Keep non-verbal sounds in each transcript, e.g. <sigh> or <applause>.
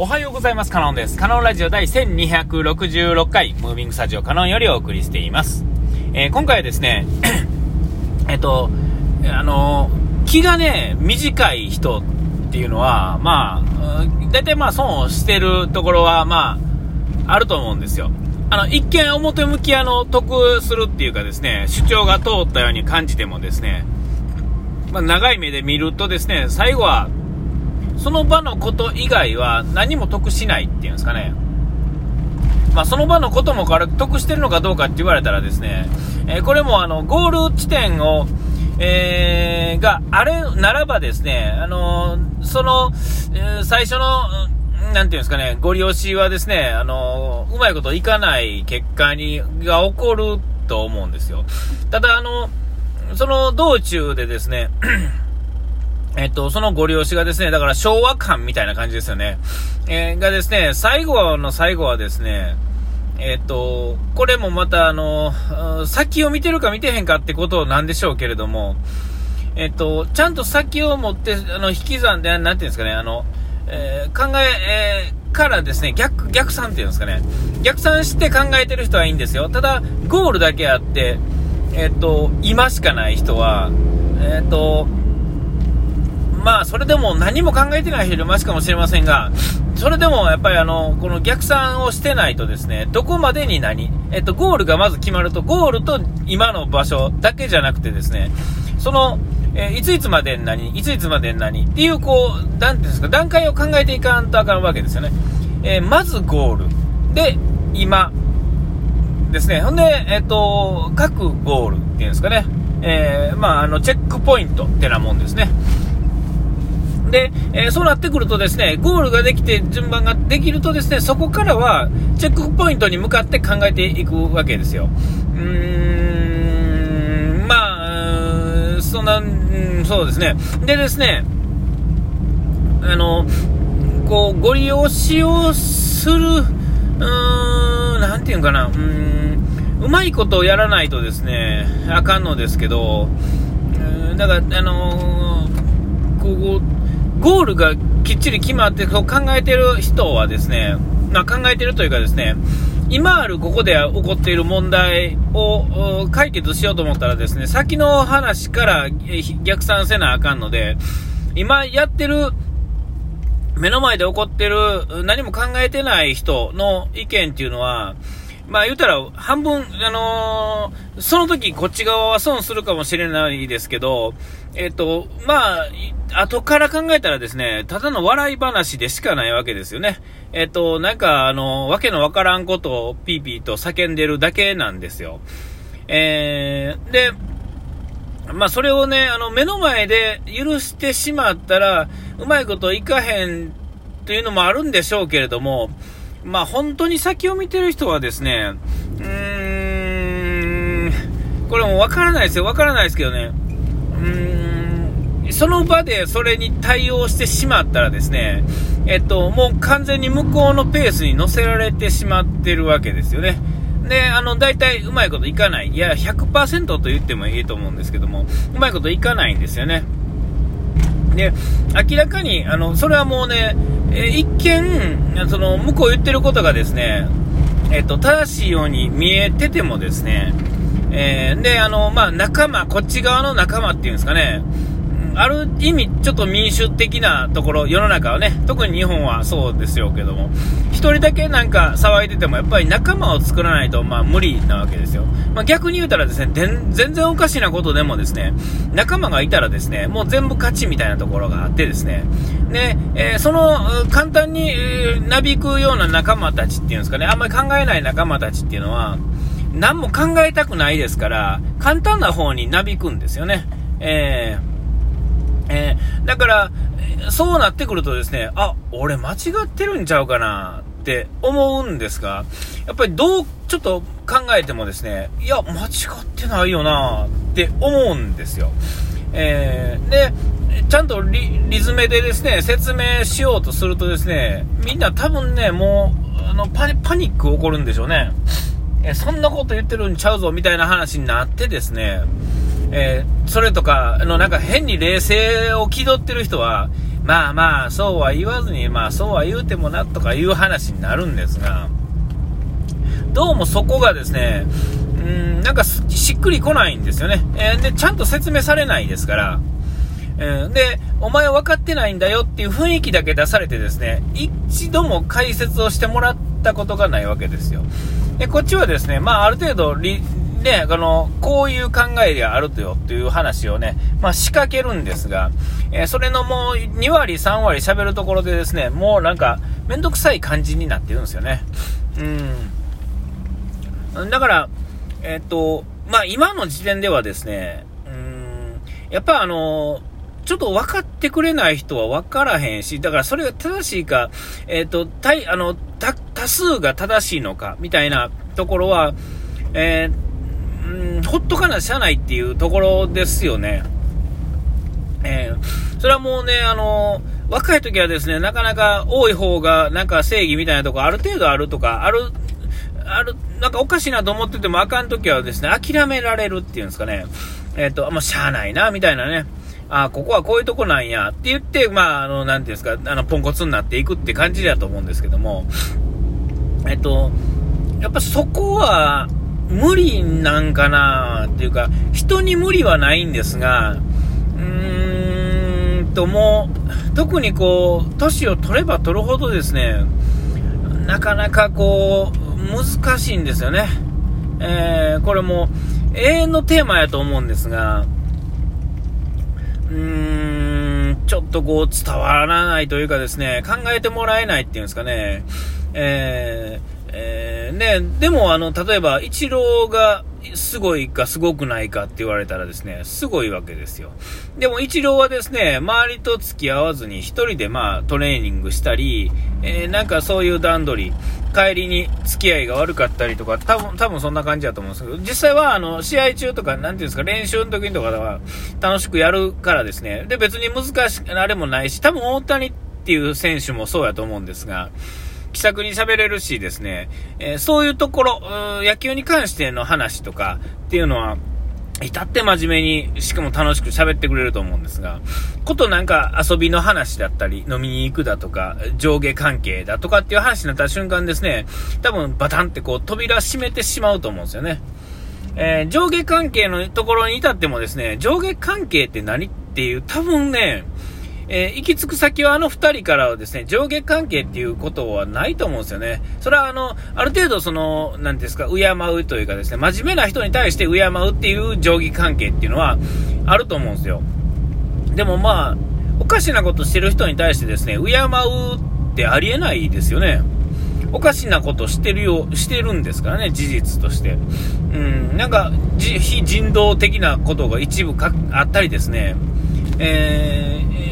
おはようございます。カノンです。カノンラジオ第1266回、ムービングスタジオカノンよりお送りしています。えー、今回はですね、<coughs> えっと、あの、気がね、短い人っていうのは、まあ、大体まあ損をしてるところは、まあ、あると思うんですよ。あの、一見表向きあの、得するっていうかですね、主張が通ったように感じてもですね、まあ、長い目で見るとですね、最後はその場のこと以外は何も得しないっていうんですかね。まあ、その場のこともから得してるのかどうかって言われたらですね、えー、これもあの、ゴール地点を、えー、があれならばですね、あのー、その、えー、最初の、なんていうんですかね、ご利用しはですね、あのうまいこといかない結果に、が起こると思うんですよ。ただ、あの、その道中でですね、えっと、そのご利用しがですね、だから昭和感みたいな感じですよね。えー、がですね、最後の最後はですね、えっと、これもまたあの、先を見てるか見てへんかってことなんでしょうけれども、えっと、ちゃんと先を持って、あの、引き算で、なんていうんですかね、あの、えー、考え、えー、からですね、逆、逆算っていうんですかね、逆算して考えてる人はいいんですよ。ただ、ゴールだけあって、えっと、今しかない人は、えっと、まあ、それでも何も考えてない人いるましかもしれませんが、それでもやっぱりあの、この逆算をしてないとですね、どこまでに何、えっと、ゴールがまず決まると、ゴールと今の場所だけじゃなくてですね、その、えいついつまでに何、いついつまでに何っていう、こう、なんていうんですか、段階を考えていかんとあかんわけですよね。えー、まずゴール。で、今。ですね。ほんで、えっ、と、各ゴールっていうんですかね。えー、まあ、あの、チェックポイントってなもんですね。で、えー、そうなってくるとですね、ゴールができて順番ができるとですね、そこからはチェックポイントに向かって考えていくわけですよ。うーん、まあ、そんな、うん、そうですね。でですね、あの、こう、ご利用しをする、うーん、なんていうかな、うん、うまいことをやらないとですね、あかんのですけど、うんだから、あのー、こう、ゴールがきっちり決まってそう考えてる人はですね、まあ、考えてるというかですね、今あるここで起こっている問題を解決しようと思ったらですね、先の話から逆算せなあかんので、今やってる、目の前で起こってる何も考えてない人の意見っていうのは、まあ言うたら、半分、あのー、その時こっち側は損するかもしれないですけど、えっ、と、まあ、後から考えたらですね、ただの笑い話でしかないわけですよね。えっ、と、なんか、あの、わけのわからんことをピーピーと叫んでるだけなんですよ。えー、で、まあそれをね、あの、目の前で許してしまったら、うまいこといかへんというのもあるんでしょうけれども、まあ本当に先を見てる人はですね、うーん、これもわからないですよ。わからないですけどね。うーん、その場でそれに対応してしまったらですね、えっと、もう完全に向こうのペースに乗せられてしまってるわけですよね。で、あの、大体うまいこといかない。いや、100%と言ってもいいと思うんですけども、うまいこといかないんですよね。で、明らかに、あの、それはもうね、え一見、その、向こう言ってることがですね、えっと、正しいように見えててもですね、えー、で、あの、まあ、仲間、こっち側の仲間っていうんですかね、ある意味、ちょっと民主的なところ、世の中はね、特に日本はそうですよけども、1人だけなんか騒いでても、やっぱり仲間を作らないと、まあ、無理なわけですよ。まあ、逆に言うたらですね、全然おかしなことでもですね、仲間がいたらですね、もう全部勝ちみたいなところがあってですね、で、えー、その、簡単に、なびくような仲間たちっていうんですかね、あんまり考えない仲間たちっていうのは、何も考えたくないですから、簡単な方になびくんですよね。えーえー、だから、そうなってくるとですね、あ、俺間違ってるんちゃうかなって思うんですが、やっぱりどう、ちょっと考えてもですね、いや、間違ってないよなって思うんですよ。えー、で、ちゃんとリリズムでですね、説明しようとするとですね、みんな多分ね、もう、あのパニパニック起こるんでしょうね。えそんなこと言ってるんちゃうぞみたいな話になってですね、えー、それとか、の、なんか変に冷静を気取ってる人は、まあまあ、そうは言わずに、まあそうは言うてもなとかいう話になるんですが、どうもそこがですね、うん、なんかしっくりこないんですよね。えー、で、ちゃんと説明されないですから、うん、で、お前分かってないんだよっていう雰囲気だけ出されてですね、一度も解説をしてもらったことがないわけですよ。で、こっちはですね、まあある程度ね、あの、こういう考えであるとよっていう話をね、まあ仕掛けるんですが、えー、それのもう2割、3割喋るところでですね、もうなんか、めんどくさい感じになってるんですよね。うん。だから、えー、っと、まあ今の時点ではですね、うん、やっぱあのちょっと分かってくれない人は分からへんし、だからそれが正しいか、えっ、ー、と、たいあの、多数が正しいのか、みたいなところは、えー、うん、ほっとかなしゃないっていうところですよね。えー、それはもうね、あの若い時はですね、なかなか多い方がなんか正義みたいなとこある程度あるとか、ある、ある、なんかおかしいなと思っててもあかん時はですね、諦められるっていうんですかね。えっ、ー、と、もうしゃあないな、みたいなね。あここはこういうとこなんやって言って、まあ、あの、なんていうんですか、あの、ポンコツになっていくって感じだと思うんですけども、えっと、やっぱそこは、無理なんかなっていうか、人に無理はないんですが、うーんと、もう、特にこう、年を取れば取るほどですね、なかなかこう、難しいんですよね。えー、これも永遠のテーマやと思うんですが、うーん、ちょっとこう伝わらないというかですね、考えてもらえないっていうんですかね、えーえー、ね、でもあの、例えば、イチローがすごいかすごくないかって言われたらですね、すごいわけですよ。でも、イチローはですね、周りと付き合わずに一人でまあ、トレーニングしたり、えー、なんかそういう段取り、帰りに付き合いが悪かったりとか、多分、多分そんな感じだと思うんですけど、実際はあの、試合中とか、なんていうんですか、練習の時とかは楽しくやるからですね、で、別に難しい、あれもないし、多分大谷っていう選手もそうやと思うんですが、気さくに喋れるしですね、えー、そういうところ、野球に関しての話とかっていうのは、至って真面目に、しかも楽しく喋ってくれると思うんですが、ことなんか遊びの話だったり、飲みに行くだとか、上下関係だとかっていう話になった瞬間ですね、多分バタンってこう扉閉めてしまうと思うんですよね。えー、上下関係のところに至ってもですね、上下関係って何っていう、多分ね、えー、行き着く先はあの2人からはですね、上下関係っていうことはないと思うんですよね。それはあの、ある程度その、なんですか、敬うというかですね、真面目な人に対して敬うっていう上下関係っていうのはあると思うんですよ。でもまあ、おかしなことしてる人に対してですね、敬うってありえないですよね。おかしなことしてるよ、してるんですからね、事実として。うん、なんか、非人道的なことが一部あったりですね、えー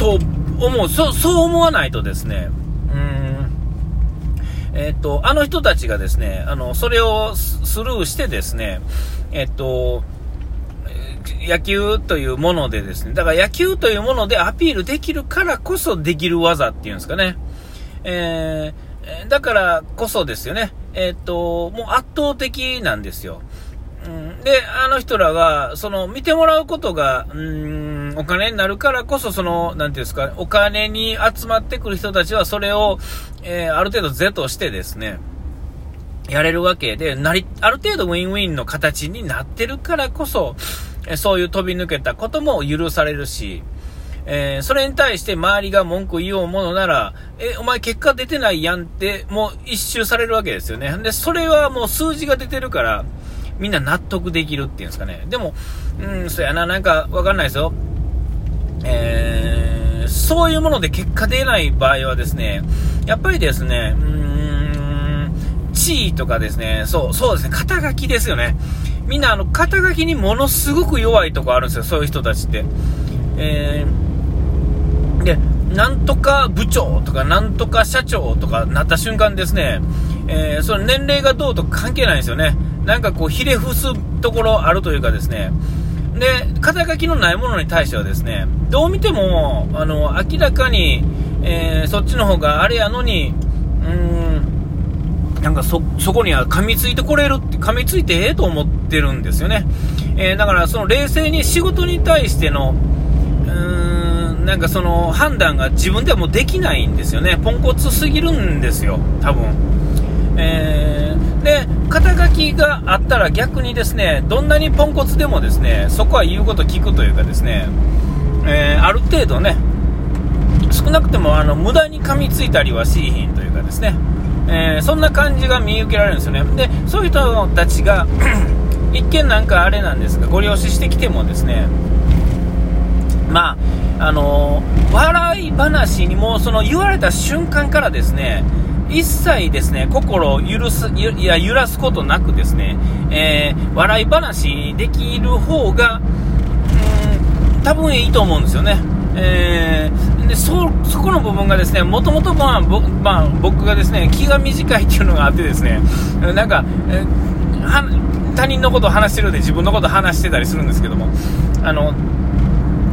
と思う、そそう思わないとですね、うん、えっ、と、あの人たちがですね、あの、それをスルーしてですね、えっ、と、野球というものでですね、だから野球というものでアピールできるからこそできる技っていうんですかね。えー、だからこそですよね。えっ、と、もう圧倒的なんですよ。うん、で、あの人らが、その、見てもらうことが、うん、お金になるからこそ、その、なんていうんですか、お金に集まってくる人たちは、それを、えー、ある程度是としてですね、やれるわけで、なり、ある程度ウィンウィンの形になってるからこそ、えそういう飛び抜けたことも許されるし、えー、それに対して周りが文句言おうものなら、え、お前結果出てないやんって、もう一周されるわけですよね。で、それはもう数字が出てるから、みんな納得できるっていうんですかね。でも、うん、そうやな、なんかわかんないですよ。えー、そういうもので結果出ない場合はですね、やっぱりですね、うーん、地位とかですね、そう、そうですね、肩書きですよね。みんなあの、肩書きにものすごく弱いとこあるんですよ、そういう人たちって。えー、で、なんとか部長とか、なんとか社長とかなった瞬間ですね、えー、その年齢がどうとか関係ないんですよね。なんかこう、ひれ伏すところあるというかですね、で、肩書きのないものに対してはですね、どう見ても、あの、明らかに、えー、そっちの方があれやのに、うーん、なんかそ、そこには噛みついてこれるって、噛みついてええと思ってるんですよね。えー、だからその冷静に仕事に対しての、うーん、なんかその判断が自分ではもうできないんですよね。ポンコツすぎるんですよ、多分。えー、で、肩書きがあったら逆にですね、どんなにポンコツでもですね、そこは言うこと聞くというかですね、えー、ある程度ね、少なくてもあの無駄に噛みついたりはしいひんというかですね、えー、そんな感じが見受けられるんですよね。で、そういう人たちが <clears throat> 一見なんかあれなんですが、ご利用ししてきてもですね、まあ、あのー、笑い話にもその言われた瞬間からですね、一切ですね、心を許す、いや、揺らすことなくですね、えー、笑い話できる方が、うん、多分いいと思うんですよね。えー、でそそこの部分がですねもともと、まあまあ、僕がですね気が短いっていうのがあってですねなんか、えー、他人のことを話してるようで自分のことを話してたりするんですけどもあの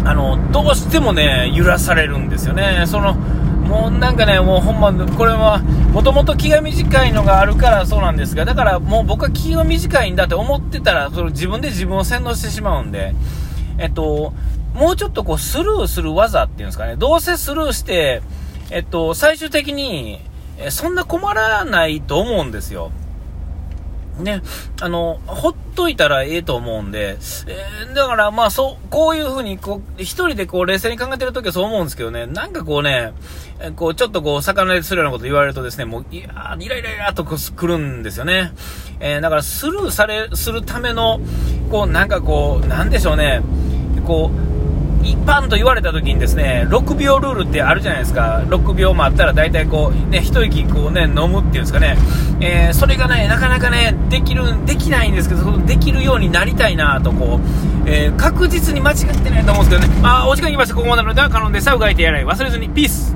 あのどうしてもね揺らされるんですよね。そのもうなんかね、もうほんま、これは、もともと気が短いのがあるからそうなんですが、だからもう僕は気が短いんだって思ってたら、その自分で自分を洗脳してしまうんで、えっと、もうちょっとこうスルーする技っていうんですかね、どうせスルーして、えっと、最終的に、えそんな困らないと思うんですよ。ね、あの、ほっといたらええと思うんで、えー、だからまあそう、こういう風に、こう、一人でこう冷静に考えてるときはそう思うんですけどね、なんかこうね、こう、ちょっとこう、魚でするようなこと言われるとですね、もう、いやイライライラと来るんですよね。えー、だからスルーされ、するための、こう、なんかこう、なんでしょうね、こう、一般と言われた時にですね、6秒ルールってあるじゃないですか。6秒もあったら大体こう、ね、一息こうね、飲むっていうんですかね。えー、それがね、なかなかね、できる、できないんですけど、できるようになりたいなとこう、えー、確実に間違ってないと思うんですけどね。あ、お時間きました。ここまでのでは、可能でさ、うがいてやらい。忘れずに、ピース